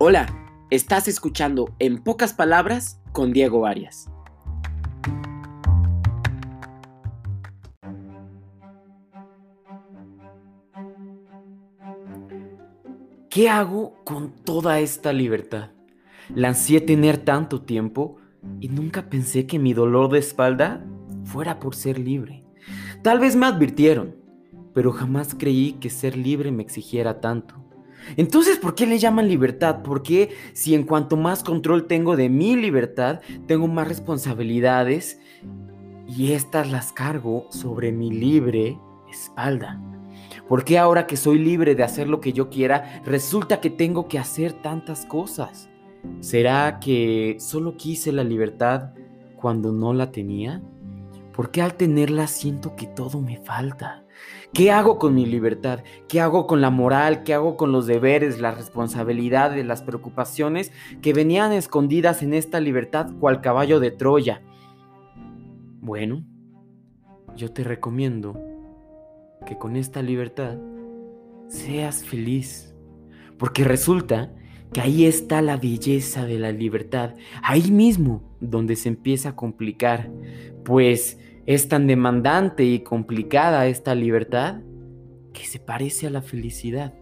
Hola, estás escuchando En pocas palabras con Diego Arias. ¿Qué hago con toda esta libertad? La ansié tener tanto tiempo y nunca pensé que mi dolor de espalda fuera por ser libre. Tal vez me advirtieron, pero jamás creí que ser libre me exigiera tanto. Entonces, ¿por qué le llaman libertad? Porque si en cuanto más control tengo de mi libertad, tengo más responsabilidades y estas las cargo sobre mi libre espalda? ¿Por qué ahora que soy libre de hacer lo que yo quiera, resulta que tengo que hacer tantas cosas? ¿Será que solo quise la libertad cuando no la tenía? ¿Por qué al tenerla siento que todo me falta? ¿Qué hago con mi libertad? ¿Qué hago con la moral? ¿Qué hago con los deberes, las responsabilidades, las preocupaciones que venían escondidas en esta libertad cual caballo de Troya? Bueno, yo te recomiendo que con esta libertad seas feliz. Porque resulta que ahí está la belleza de la libertad, ahí mismo donde se empieza a complicar, pues es tan demandante y complicada esta libertad que se parece a la felicidad.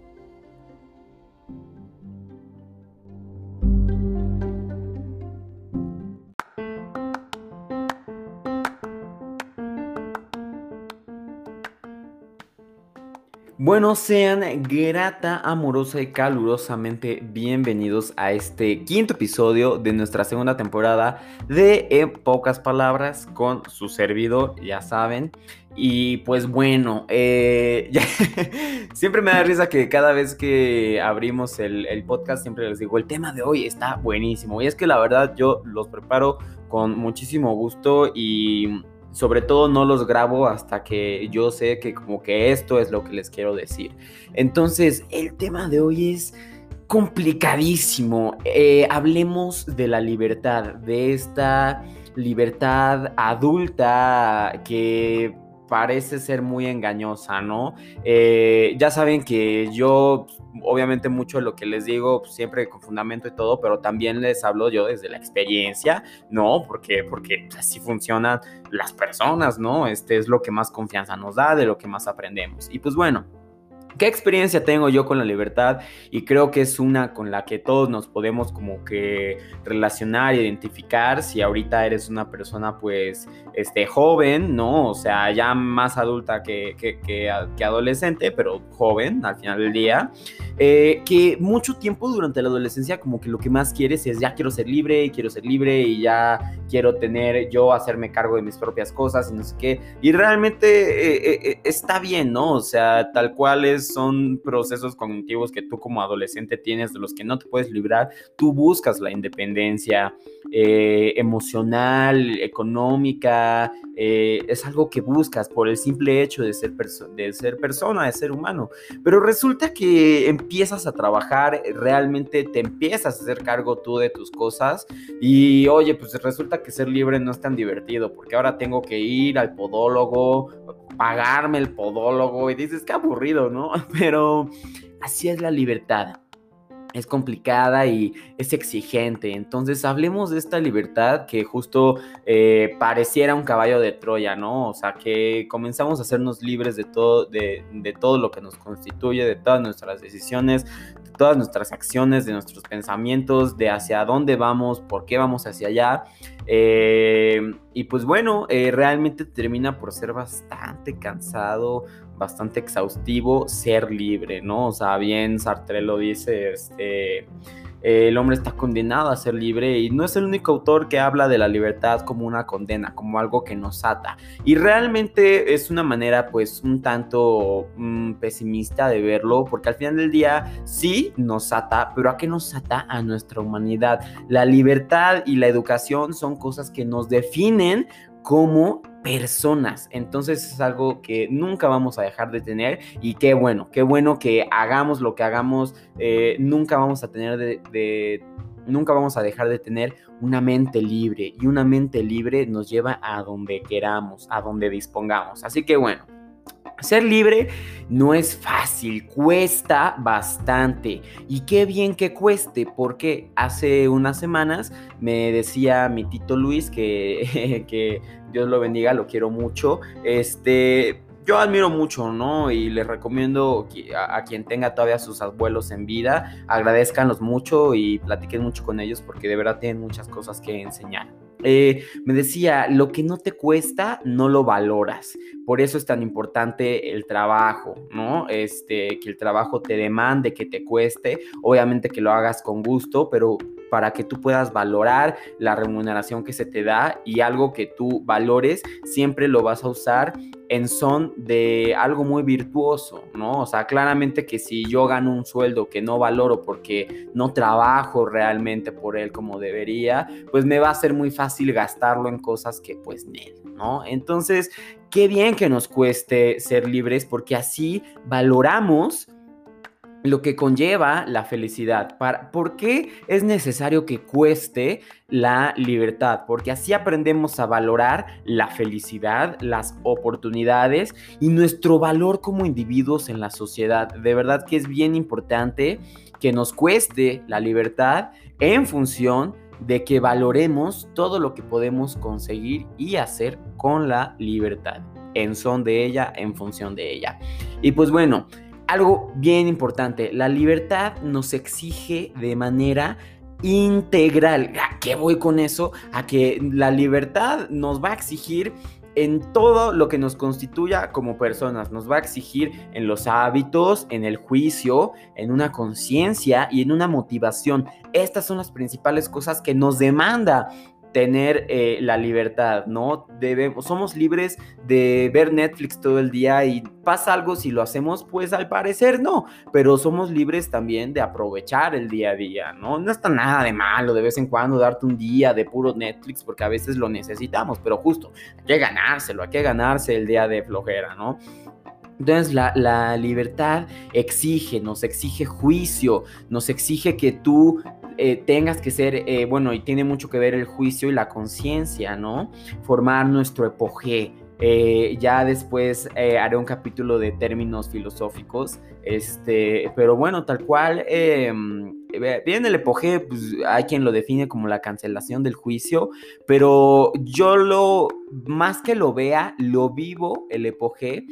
Bueno, sean grata, amorosa y calurosamente bienvenidos a este quinto episodio de nuestra segunda temporada de En pocas palabras con su servidor, ya saben. Y pues bueno, eh, siempre me da risa que cada vez que abrimos el, el podcast siempre les digo, el tema de hoy está buenísimo. Y es que la verdad yo los preparo con muchísimo gusto y sobre todo no los grabo hasta que yo sé que como que esto es lo que les quiero decir. Entonces, el tema de hoy es complicadísimo. Eh, hablemos de la libertad, de esta libertad adulta que parece ser muy engañosa, ¿no? Eh, ya saben que yo, obviamente mucho de lo que les digo, pues, siempre con fundamento y todo, pero también les hablo yo desde la experiencia, ¿no? Porque, porque así funcionan las personas, ¿no? Este es lo que más confianza nos da, de lo que más aprendemos. Y pues bueno. ¿Qué experiencia tengo yo con la libertad? Y creo que es una con la que todos nos podemos como que relacionar, identificar. Si ahorita eres una persona pues este, joven, ¿no? O sea, ya más adulta que, que, que, adolescente, pero joven al final del día. Eh, que mucho tiempo durante la adolescencia como que lo que más quieres es ya quiero ser libre, quiero ser libre y ya quiero tener yo hacerme cargo de mis propias cosas y no sé qué. Y realmente eh, eh, está bien, ¿no? O sea, tal cual es son procesos cognitivos que tú como adolescente tienes, de los que no te puedes librar. Tú buscas la independencia emocional, económica, eh, es algo que buscas por el simple hecho de ser, de ser persona, de ser humano. Pero resulta que empiezas a trabajar, realmente te empiezas a hacer cargo tú de tus cosas y oye, pues resulta que ser libre no es tan divertido porque ahora tengo que ir al podólogo, pagarme el podólogo y dices, qué aburrido, ¿no? Pero así es la libertad. Es complicada y es exigente. Entonces hablemos de esta libertad que justo eh, pareciera un caballo de Troya, ¿no? O sea, que comenzamos a hacernos libres de todo, de, de todo lo que nos constituye, de todas nuestras decisiones, de todas nuestras acciones, de nuestros pensamientos, de hacia dónde vamos, por qué vamos hacia allá. Eh, y pues bueno, eh, realmente termina por ser bastante cansado, bastante exhaustivo ser libre, ¿no? O sea, bien Sartre lo dice, este el hombre está condenado a ser libre y no es el único autor que habla de la libertad como una condena, como algo que nos ata. Y realmente es una manera pues un tanto mm, pesimista de verlo, porque al final del día sí nos ata, pero ¿a qué nos ata? A nuestra humanidad. La libertad y la educación son cosas que nos definen como personas. Entonces es algo que nunca vamos a dejar de tener y qué bueno, qué bueno que hagamos lo que hagamos, eh, nunca vamos a tener de, nunca vamos a dejar de tener una mente libre y una mente libre nos lleva a donde queramos, a donde dispongamos. Así que bueno. Ser libre no es fácil, cuesta bastante. Y qué bien que cueste, porque hace unas semanas me decía mi tito Luis que, que Dios lo bendiga, lo quiero mucho. Este, yo admiro mucho, ¿no? Y les recomiendo a, a, quien tenga todavía sus abuelos en vida, agradezcanlos mucho y platiquen mucho con ellos porque de verdad tienen muchas cosas que enseñar. Eh, me decía, lo que no te cuesta, no lo valoras. Por eso es tan importante el trabajo, ¿no? Este, que el trabajo te demande, que te cueste, obviamente que lo hagas con gusto, pero para que tú puedas valorar la remuneración que se te da y algo que tú valores, siempre lo vas a usar en son de algo muy virtuoso, ¿no? O sea, claramente que si yo gano un sueldo que no valoro porque no trabajo realmente por él como debería, pues me va a ser muy fácil gastarlo en cosas que pues ¿no? Entonces, qué bien que nos cueste ser libres porque así valoramos lo que conlleva la felicidad. ¿Por qué es necesario que cueste la libertad? Porque así aprendemos a valorar la felicidad, las oportunidades y nuestro valor como individuos en la sociedad. De verdad que es bien importante que nos cueste la libertad en función de que valoremos todo lo que podemos conseguir y hacer con la libertad, en son de ella, en función de ella. Y pues bueno, algo bien importante, la libertad nos exige de manera integral. ¿A qué voy con eso? A que la libertad nos va a exigir en todo lo que nos constituya como personas. Nos va a exigir en los hábitos, en el juicio, en una conciencia y en una motivación. Estas son las principales cosas que nos demanda tener eh, la libertad, ¿no? Debemos, somos libres de ver Netflix todo el día y pasa algo si lo hacemos, pues al parecer no, pero somos libres también de aprovechar el día a día, ¿no? No está nada de malo de vez en cuando darte un día de puro Netflix porque a veces lo necesitamos, pero justo, hay que ganárselo, hay que ganarse el día de flojera, ¿no? Entonces la, la, libertad exige, nos exige juicio, nos exige que tú eh, tengas que ser, eh, bueno, y tiene mucho que ver el juicio y la conciencia, ¿no? Formar nuestro epogé. Eh, ya después haré un capítulo de términos filosóficos, este, pero bueno, tal cual, em, bien el epogé, pues hay quien lo define como la cancelación del juicio, pero yo lo, más que lo vea, lo vivo, el epogé,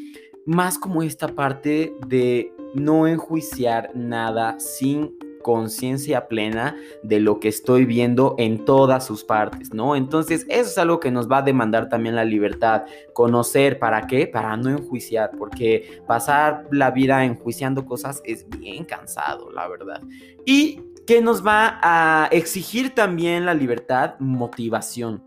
más como esta parte de no enjuiciar nada sin conciencia plena de lo que estoy viendo en todas sus partes, ¿no? Entonces, eso es algo que nos va a demandar también la libertad, conocer, ¿para qué? Para no enjuiciar, porque pasar la vida enjuiciando cosas es bien cansado, la verdad. Y que nos va a exigir también la libertad, motivación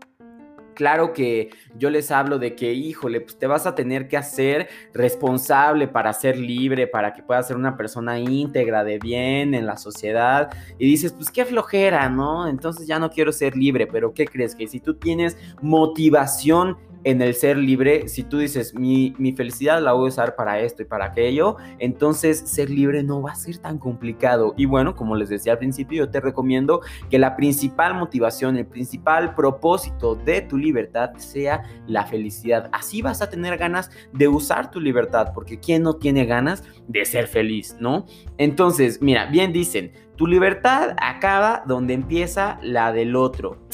claro que yo les hablo de que, híjole, pues te vas a tener que hacer responsable para ser libre, para que puedas ser una persona íntegra, de bien en la sociedad. Y dices, pues qué flojera, ¿no? Entonces ya no quiero ser libre, pero ¿qué crees? Que si tú tienes motivación en el ser libre, si tú dices, mi, felicidad la voy a usar para esto y para aquello, entonces ser libre no va a ser tan complicado. Y bueno, como les decía al principio, yo te recomiendo que la principal motivación, el principal propósito de tu libertad sea la felicidad. Así vas a tener ganas de usar tu libertad, porque ¿quién no tiene ganas de ser feliz, no? Entonces, mira, bien dicen, tu libertad acaba donde empieza la del otro.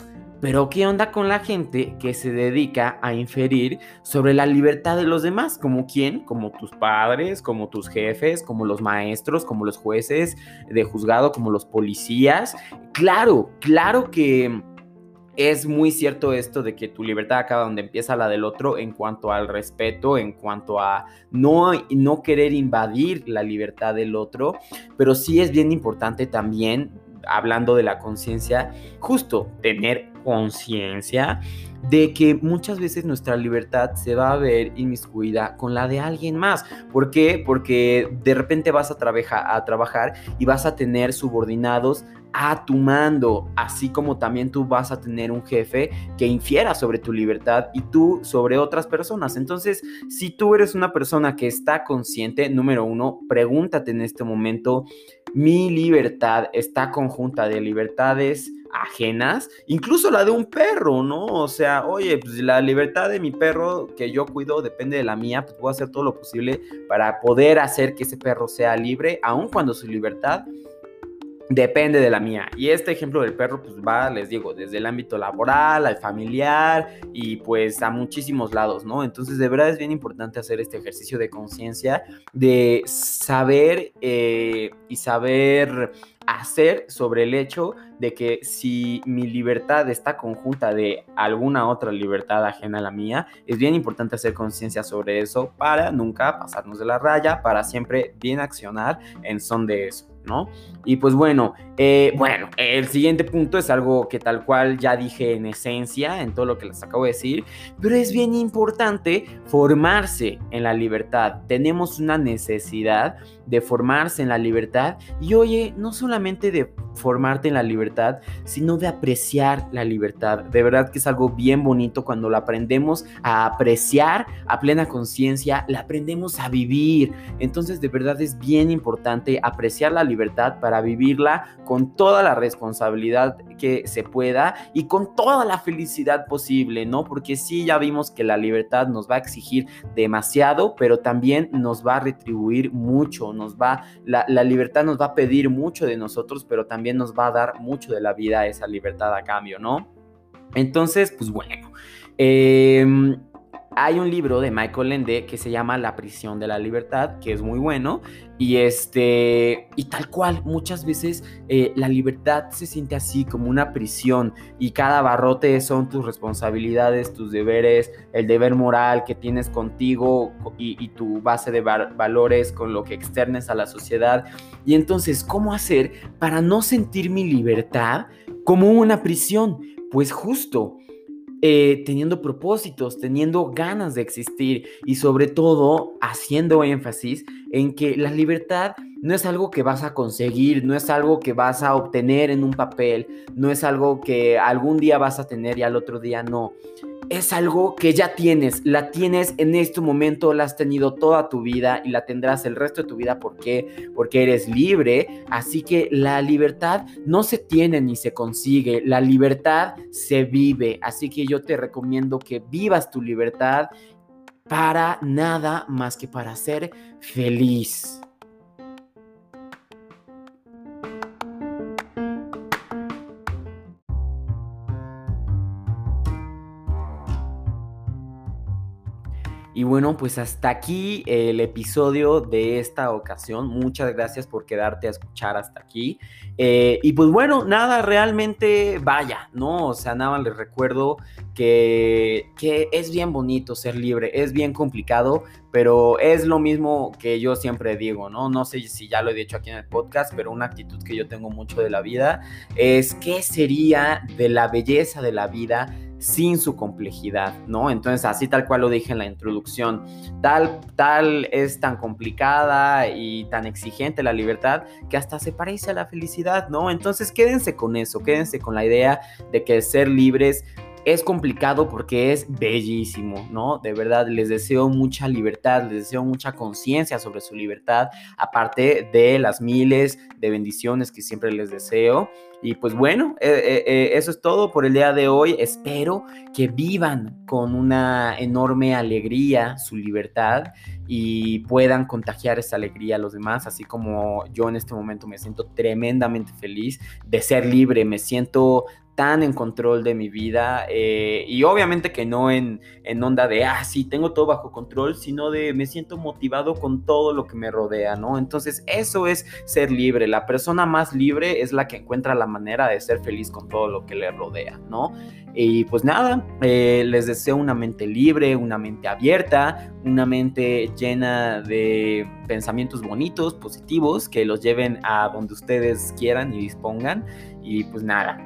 Pero ¿qué onda con la gente que se dedica a inferir sobre la libertad de los demás? ¿Como quién? Como tus padres, como tus jefes, como los maestros, como los jueces de juzgado, como los policías. Claro, claro que es muy cierto esto de que tu libertad acaba donde empieza la del otro en cuanto al respeto, en cuanto a no, no querer invadir la libertad del otro, pero sí es bien importante también hablando de la conciencia, justo tener conciencia de que muchas veces nuestra libertad se va a ver inmiscuida con la de alguien más. ¿Por qué? Porque de repente vas a, a trabajar y vas a tener subordinados a tu mando, así como también tú vas a tener un jefe que infiera sobre tu libertad y tú sobre otras personas. Entonces, si tú eres una persona que está consciente, número uno, pregúntate en este momento, mi libertad está conjunta de libertades ajenas, incluso la de un perro, ¿no? O sea, oye, pues la libertad de mi perro que yo cuido depende de la mía, pues voy a hacer todo lo posible para poder hacer que ese perro sea libre, aun cuando su libertad depende de la mía. Y este ejemplo del perro, pues va, les digo, desde el ámbito laboral, al familiar y pues a muchísimos lados, ¿no? Entonces, de verdad es bien importante hacer este ejercicio de conciencia, de saber eh, y saber hacer sobre el hecho de que si mi libertad está conjunta de alguna otra libertad ajena a la mía, es bien importante hacer conciencia sobre eso para nunca pasarnos de la raya, para siempre bien accionar en son de eso. ¿No? Y pues bueno, eh, bueno, el siguiente punto es algo que tal cual ya dije en esencia, en todo lo que les acabo de decir, pero es bien importante formarse en la libertad. Tenemos una necesidad de formarse en la libertad y oye, no solamente de formarte en la libertad, sino de apreciar la libertad. De verdad que es algo bien bonito cuando la aprendemos a apreciar a plena conciencia, la aprendemos a vivir. Entonces de verdad es bien importante apreciar la libertad para vivirla con toda la responsabilidad que se pueda y con toda la felicidad posible, ¿no? Porque sí, ya vimos que la libertad nos va a exigir demasiado, pero también nos va a retribuir mucho, nos va, la, la libertad nos va a pedir mucho de nosotros, pero también nos va a dar mucho de la vida esa libertad a cambio, ¿no? Entonces, pues bueno. Em, hay un libro de Michael Ende que se llama La prisión de la libertad, que es muy bueno. Y este, y tal cual, muchas veces eh, la libertad se siente así como una prisión y cada barrote son tus responsabilidades, tus deberes, el deber moral que tienes contigo y, tu base de valores con lo que externes a la sociedad. Y entonces, ¿cómo hacer para no sentir mi libertad como una prisión? Pues justo eh, teniendo propósitos, teniendo ganas de existir y sobre todo haciendo énfasis en que la libertad no es algo que vas a conseguir, no es algo que vas a obtener en un papel, no es algo que algún día vas a tener y al otro día no es algo que ya tienes, la tienes en este momento, la has tenido toda tu vida y la tendrás el resto de tu vida. ¿Por qué? Porque eres libre. Así que la libertad no se tiene ni se consigue, la libertad se vive. Así que yo te recomiendo que vivas tu libertad para nada más que para ser feliz. Y bueno, pues hasta aquí el episodio de esta ocasión. Muchas gracias por quedarte a escuchar hasta aquí. Eh, y pues bueno, nada, realmente vaya, ¿no? O sea, nada, les recuerdo que, que es bien bonito ser libre, es bien complicado, pero es lo mismo que yo siempre digo, ¿no? No sé si ya lo he dicho aquí en el podcast, pero una actitud que yo tengo mucho de la vida es qué sería de la belleza de la vida sin su complejidad, ¿no? Entonces, así tal cual lo dije en la introducción, tal, tal es tan complicada y tan exigente la libertad que hasta se parece a la felicidad, ¿no? Entonces, quédense con eso, quédense con la idea de que ser libres es complicado porque es bellísimo, ¿no? De verdad, les deseo mucha libertad, les deseo mucha conciencia sobre su libertad, aparte de las miles de bendiciones que siempre les deseo. Y pues bueno, eh, eh, eh, eso es todo por el día de hoy. Espero que vivan con una enorme alegría su libertad y puedan contagiar esa alegría a los demás, así como yo en este momento me siento tremendamente feliz de ser libre, me siento tan en control de mi vida eh, y obviamente que no en, en, onda de, ah, sí, tengo todo bajo control, sino de me siento motivado con todo lo que me rodea, ¿no? Entonces eso es ser libre, la persona más libre es la que encuentra la manera de ser feliz con todo lo que le rodea, ¿no? Y pues nada, eh, les deseo una mente libre, una mente abierta, una mente llena de pensamientos bonitos, positivos, que los lleven a donde ustedes quieran y dispongan. Y pues nada,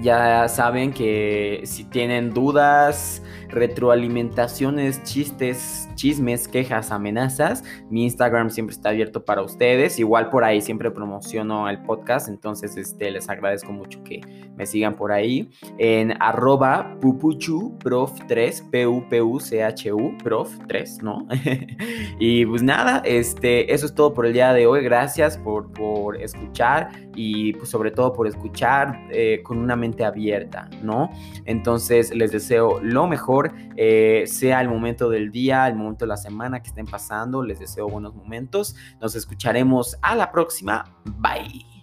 ya saben que si tienen dudas, retroalimentaciones, chistes, chismes, quejas, amenazas, mi Instagram siempre está abierto para ustedes. Igual por ahí siempre promociono el podcast, entonces este, les agradezco mucho que me sigan por ahí. En arroba pupuchu prof 3, P-U-P-U-C-H-U, prof 3, ¿no? y pues nada, este, eso es todo por el día de hoy. Gracias por, por escuchar y pues sobre todo por escuchar eh, con una abierta, ¿no? Entonces les deseo lo mejor, eh, sea el momento del día, el momento de la semana que estén pasando, les deseo buenos momentos. Nos escucharemos a la próxima. Bye.